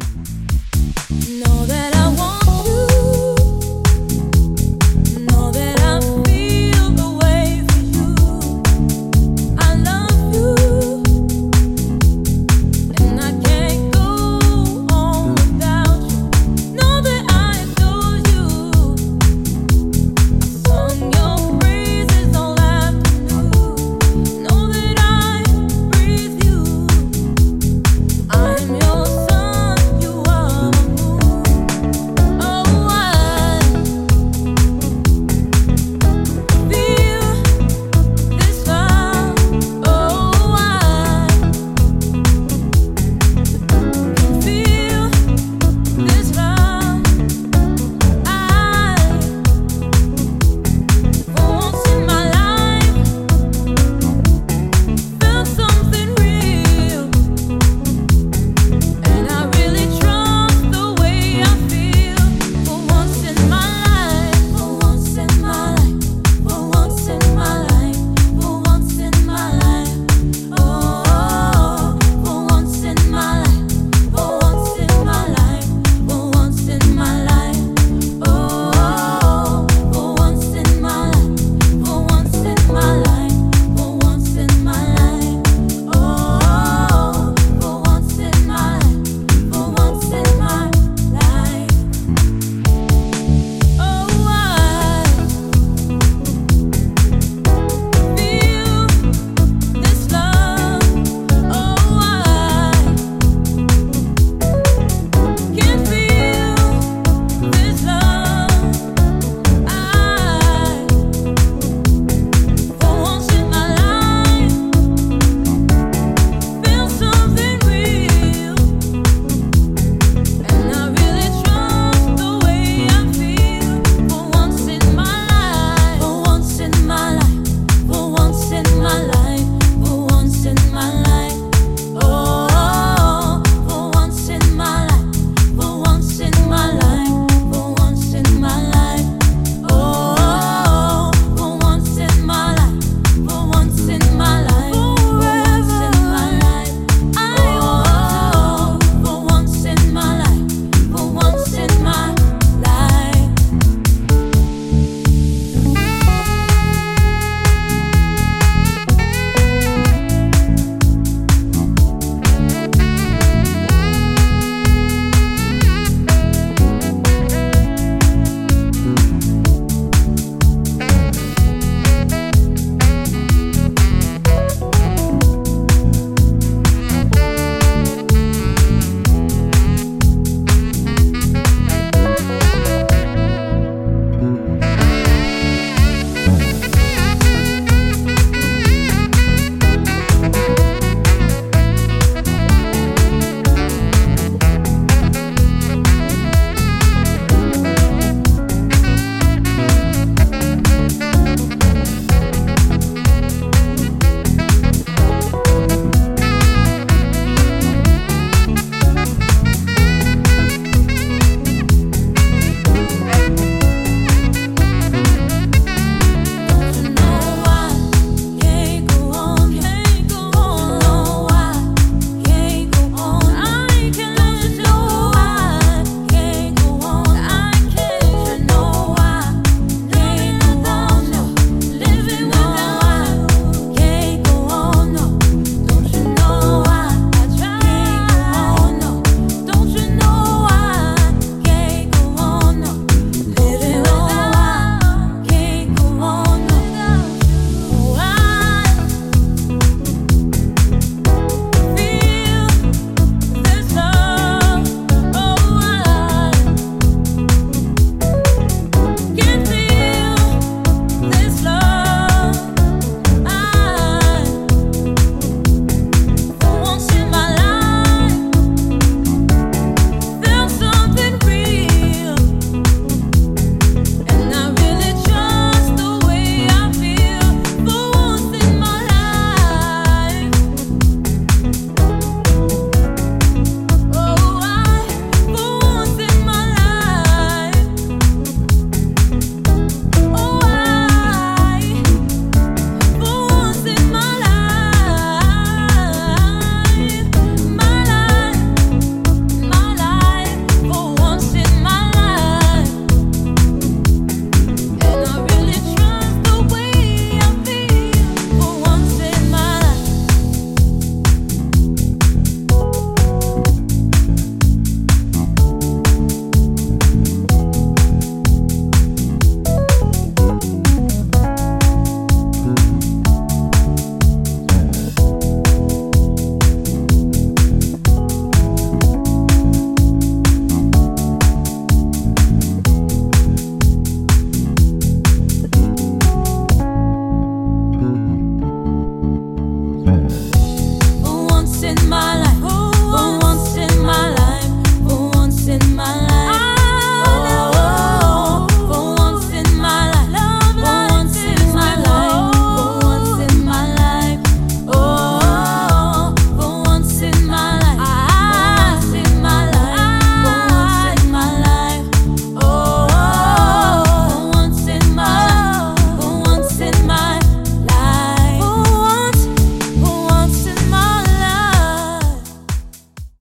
Know that I want